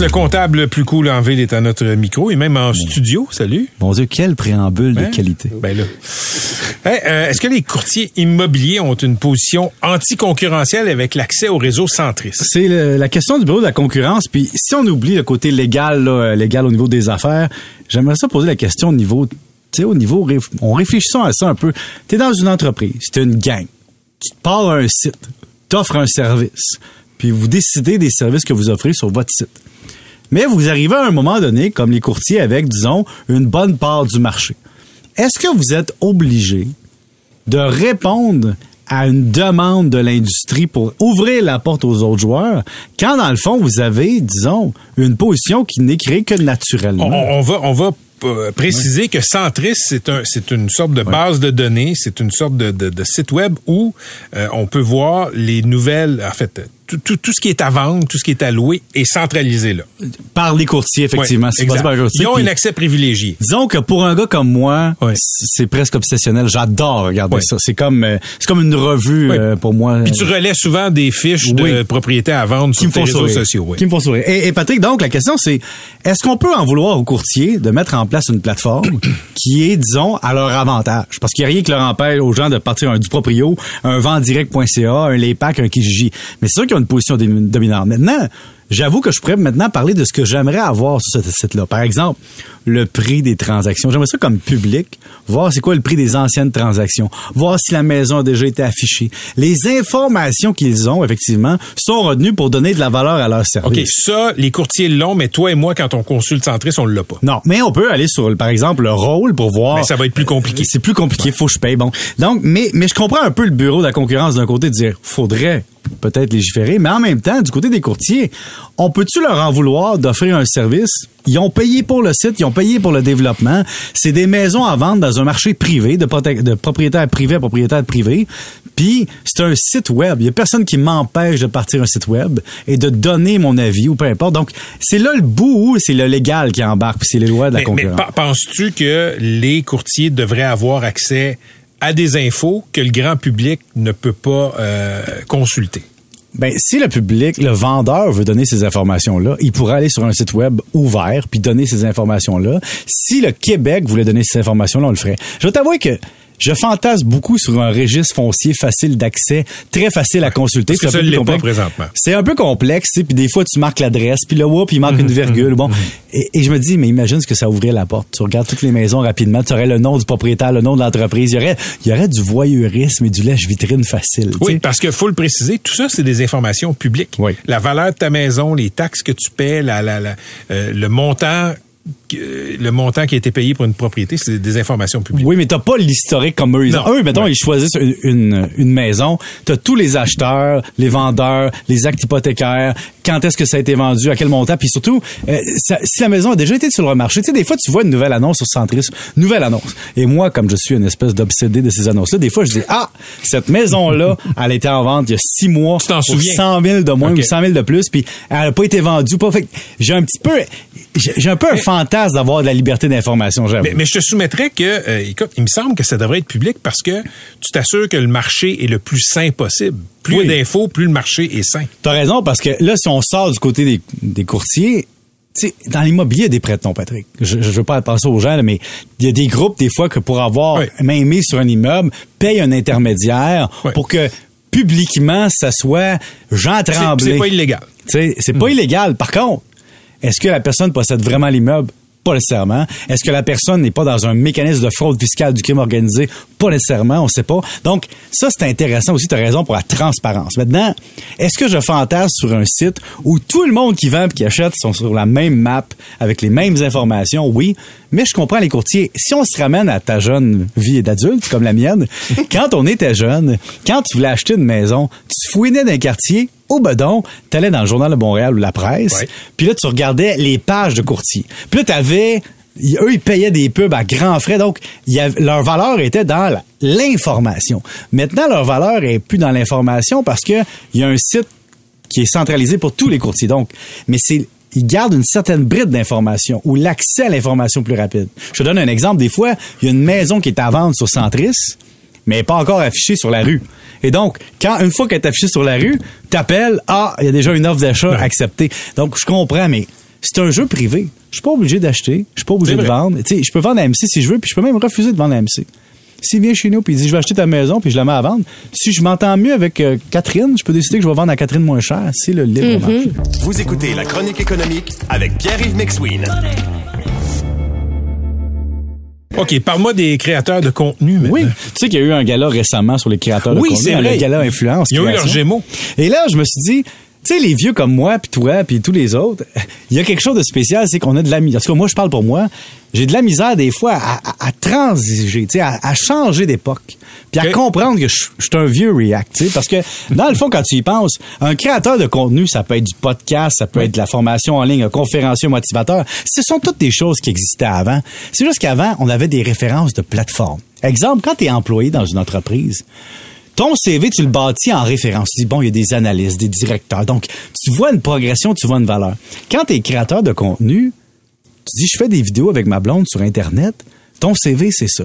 Le comptable le plus cool en ville est à notre micro et même en studio. Salut. Mon Dieu, quel préambule Hein? de qualité. Ben là. Hey, euh, Est-ce que les courtiers immobiliers ont une position anticoncurrentielle avec l'accès au réseau centriste? C'est la question du bureau de la concurrence. Puis si on oublie le côté légal, là, euh, légal au niveau des affaires, j'aimerais ça poser la question au niveau, tu sais, au niveau, on réfléchissons à ça un peu. T'es dans une entreprise, c'est une gang. Tu te pars à un site, t'offres un service, puis vous décidez des services que vous offrez sur votre site. Mais vous arrivez à un moment donné, comme les courtiers, avec, disons, une bonne part du marché. Est-ce que vous êtes obligé de répondre à une demande de l'industrie pour ouvrir la porte aux autres joueurs, quand dans le fond, vous avez, disons, une position qui n'est créée que naturellement? On, on va, on va euh, préciser que Centris, c'est un, c'est une sorte de base de données, c'est une sorte de, de- de site web où euh, on peut voir les nouvelles, en fait, tout, tout, tout ce qui est à vendre, tout ce qui est à louer est centralisé là. Par les courtiers, effectivement. Pas par les courtiers, Ils ont puis un accès privilégié. Disons que pour un gars comme moi, c'est presque obsessionnel. J'adore regarder ça. C'est comme, euh, c'est comme une revue euh, pour moi. Puis tu relais souvent des fiches de Oui. propriété à vendre qui sur tes font réseaux sourire. sociaux. Qui me font sourire. Et, et Patrick, donc, la question, c'est est-ce qu'on peut en vouloir aux courtiers de mettre en place une plateforme qui est, disons, à leur avantage? Parce qu'il n'y a rien qui leur empêche aux gens de partir un du proprio, un venddirect.ca, un Laypack, un Kijiji. Mais c'est sûr ont une position domi- dominante. Maintenant, J'avoue que je pourrais maintenant parler de ce que j'aimerais avoir sur ce site-là. Par exemple, le prix des transactions. J'aimerais ça comme public, voir c'est quoi le prix des anciennes transactions, voir si la maison a déjà été affichée. Les informations qu'ils ont, effectivement, sont retenues pour donner de la valeur à leur service. OK, ça, les courtiers l'ont, mais toi et moi, quand on consulte Centris, on l'a pas. Non, mais on peut aller sur, par exemple, le rôle pour voir. Mais ça va être plus compliqué. C'est plus compliqué, faut que je paye. Bon, donc, mais mais je comprends un peu le bureau de la concurrence d'un côté de dire, faudrait peut-être légiférer, mais en même temps, du côté des courtiers, on peut-tu leur en vouloir d'offrir un service? Ils ont payé pour le site, ils ont payé pour le développement. C'est des maisons à vendre dans un marché privé, de, de propriétaire privé à propriétaire privé. Puis c'est un site web. Il y a personne qui m'empêche de partir un site web et de donner mon avis ou peu importe. Donc c'est là le bout où c'est le légal qui embarque, puis c'est les lois de la Mais, concurrence. penses-tu que les courtiers devraient avoir accès à des infos que le grand public ne peut pas euh, consulter? Ben, si le public, le vendeur veut donner ces informations-là, il pourrait aller sur un site web ouvert puis donner ces informations-là. Si le Québec voulait donner ces informations-là, on le ferait. Je vais t'avouer que je fantasme beaucoup sur un registre foncier facile d'accès, très facile à consulter. C'est ça un pas complexe. présentement. C'est un peu complexe, tu sais, puis des fois tu marques l'adresse, puis là, whoop, il manque Mhm, une virgule. Bon, et, et je me dis, mais imagine ce que ça ouvrirait la porte. Tu regardes toutes les maisons rapidement, tu aurais le nom du propriétaire, le nom de l'entreprise. Il y aurait, il y aurait du voyeurisme et du lèche-vitrine facile. tu Oui, parce que faut le préciser, tout ça, c'est des informations publiques. Oui. La valeur de ta maison, les taxes que tu paies, la, la, la, euh, le montant le montant qui a été payé pour une propriété, c'est des informations publiques. Oui, mais t'as pas l'historique comme eux. Ils Non. eux, mettons, Ouais. ils choisissent une, une, une maison. T'as tous les acheteurs, les vendeurs, les actes hypothécaires, quand est-ce que ça a été vendu, à quel montant, puis surtout, euh, ça- si la maison a déjà été sur le marché. Tu sais, des fois, tu vois une nouvelle annonce sur Centris, nouvelle annonce. Et moi, comme je suis une espèce d'obsédé de ces annonces-là, des fois, je dis, ah, cette maison-là, elle été en vente il y a six mois. Tu t'en souviens? 100 000 de moins ou 100 000 de plus, puis elle a pas été vendue. Pas. Fait j'ai un petit peu, j'ai un peu un fantasme d'avoir de la liberté d'information, j'avoue. Mais, mais je te soumettrais que, euh, écoute, il me semble que ça devrait être public parce que tu t'assures que le marché est le plus sain possible. Plus Oui. il y a d'infos, plus le marché est sain. T'as raison, parce que là, si on sort du côté des, des courtiers, dans l'immobilier, il y a des prêtons, Patrick. Je, je veux pas penser aux gens, là, mais il y a des groupes, des fois, que pour avoir Oui. main mise sur un immeuble, payent un intermédiaire Oui. pour que publiquement, ça soit Jean Tremblay. c'est pas illégal. C'est pas illégal. Par contre, est-ce que la personne possède vraiment l'immeuble? Pas nécessairement. Est-ce que la personne n'est pas dans un mécanisme de fraude fiscale du crime organisé? Pas nécessairement, on sait pas. Donc, ça, c'est intéressant aussi, tu raison, pour la transparence. Maintenant, est-ce que je fantasme sur un site où tout le monde qui vend et qui achète sont sur la même map, avec les mêmes informations? Oui, mais je comprends les courtiers. Si on se ramène à ta jeune vie d'adulte, comme la mienne, quand on était jeune, quand tu voulais acheter une maison, tu fouinais d'un quartier, au bedon, t'allais dans le journal de Montréal ou la presse, puis là tu regardais les pages de courtier. Puis là t'avais eux, ils payaient des pubs à grands frais. Donc, il y avait- leur valeur était dans l'information. Maintenant, leur valeur est plus dans l'information parce que il y a un site qui est centralisé pour tous les courtiers. Donc, mais c'est ils gardent une certaine bride d'information ou l'accès à l'information plus rapide. Je te donne un exemple. Des fois, il y a une maison qui est à vendre sur Centris, mais elle n'est pas encore affichée sur la rue. Et donc, quand une fois qu'elle est affichée sur la rue, t'appelles, ah, il y a déjà une offre d'achat acceptée. Donc, je comprends, mais c'est un jeu privé. Je suis pas obligé d'acheter, je suis pas obligé de vendre. Tu sais, je peux vendre à MC si je veux, puis je peux même refuser de vendre à MC. S'il vient chez nous puis il dit je vais acheter ta maison puis je la mets à vendre, si je m'entends mieux avec euh, Catherine, je peux décider que je vais vendre à Catherine moins cher. C'est le libre marché. Vous écoutez La Chronique économique avec Pierre-Yves McSween. OK, parle-moi des créateurs de contenu maintenant. Oui, tu sais qu'il y a eu un gala récemment sur les créateurs de Oui, contenu, c'est hein, vrai. le gala influence. Ils ont eu leurs Gémeaux. Et là, je me suis dit, tu sais, les vieux comme moi, puis toi, puis tous les autres, il y a quelque chose de spécial, c'est qu'on a de la misère. En tout cas, moi, je parle pour moi. J'ai de la misère des fois à, à- à transiger, tu sais, à, à changer d'époque, puis à comprendre que je, je suis un vieux React, tu sais, parce que dans le fond, quand tu y penses, un créateur de contenu, ça peut être du podcast, ça peut être de la formation en ligne, un conférencier motivateur. Ce sont toutes des choses qui existaient avant. C'est juste qu'avant, on avait des références de plateforme. Exemple, quand tu es employé dans une entreprise, ton CV, tu le bâtis en référence. Tu dis, bon, il y a des analystes, des directeurs. Donc, tu vois une progression, tu vois une valeur. Quand tu es créateur de contenu, tu dis, je fais des vidéos avec ma blonde sur Internet. Ton CV, c'est ça.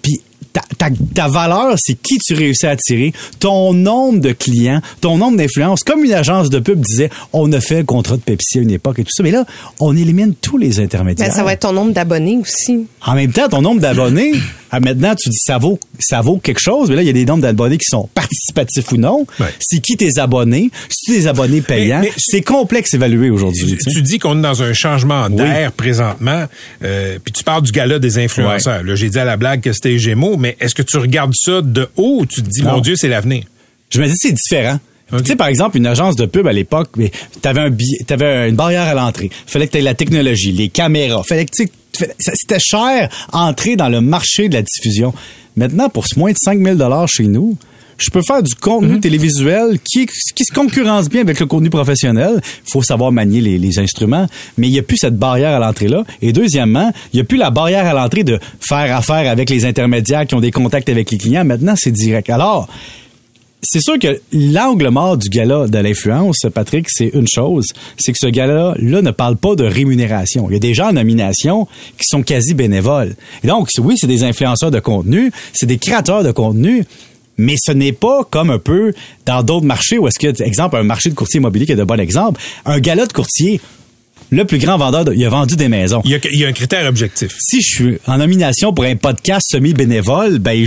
Puis, ta, ta, ta valeur, c'est qui tu réussis à attirer, ton nombre de clients, ton nombre d'influences. Comme une agence de pub disait, on a fait le contrat de Pepsi à une époque et tout ça. Mais là, on élimine tous les intermédiaires. Ben, ça va être ton nombre d'abonnés aussi. En même temps, ton nombre d'abonnés, ah, maintenant, tu dis ça vaut, ça vaut quelque chose, mais là, il y a des nombres d'abonnés qui sont participatifs ou non. Ouais. C'est qui tes abonnés? C'est des abonnés payants? C'est complexe évaluer aujourd'hui. Tu, tu dis qu'on est dans un changement d'air présentement, euh, puis tu parles du gala des influenceurs. Là, j'ai dit à la blague que c'était Gémeaux, mais est-ce que tu regardes ça de haut ou tu te dis, Non. mon Dieu, c'est l'avenir? Je me dis c'est différent. Tu sais, par exemple, une agence de pub à l'époque, mais t'avais un billet, une barrière à l'entrée. Fallait que t'aies la technologie, les caméras. Fallait que tu tu c'était cher entrer dans le marché de la diffusion. Maintenant, pour ce moins de 5000 dollars chez nous, je peux faire du contenu télévisuel qui, qui se concurrence bien avec le contenu professionnel. Il faut savoir manier les, les instruments, mais il n'y a plus cette barrière à l'entrée-là. Et deuxièmement, il n'y a plus la barrière à l'entrée de faire affaire avec les intermédiaires qui ont des contacts avec les clients. Maintenant, c'est direct. Alors, c'est sûr que l'angle mort du gala de l'influence, Patrick, c'est une chose, c'est que ce gala-là là, ne parle pas de rémunération. Il y a des gens en nomination qui sont quasi bénévoles. Et donc, oui, c'est des influenceurs de contenu, c'est des créateurs de contenu, mais ce n'est pas comme un peu dans d'autres marchés où est-ce que, exemple, un marché de courtier immobilier qui est de bon exemple, un gala de courtier, le plus grand vendeur, de- il a vendu des maisons Il y a, il y a un critère objectif. si je suis en nomination pour un podcast semi-bénévole, ben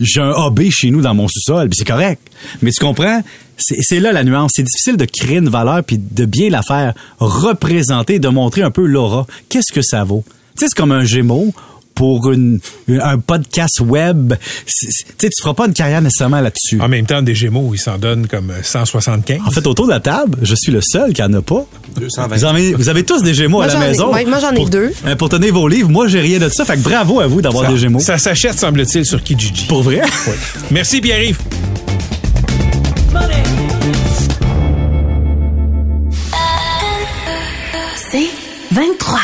j'ai un AB chez nous dans mon sous-sol, c'est correct. Mais tu comprends? C'est là la nuance. C'est difficile de créer une valeur puis de bien la faire représenter, de montrer un peu l'aura. Qu'est-ce que ça vaut? Tu sais, c'est comme un Gémeaux pour une, un podcast web. Tu sais, tu feras pas une carrière nécessairement là-dessus. En même temps, des Gémeaux, ils s'en donnent comme euh, 175. En fait, autour de la table, je suis le seul qui en a pas. 220. Vous, avez, vous avez tous des Gémeaux Moi, à la ai- maison. moi, j'en ai Pour- deux. euh, Pour tenir vos livres, moi, j'ai rien de ça. Fait que bravo à vous d'avoir des Gémeaux. Ça s'achète, semble-t-il, sur Kijiji. Pour vrai? Merci, Pierre-Yves. C'est 23.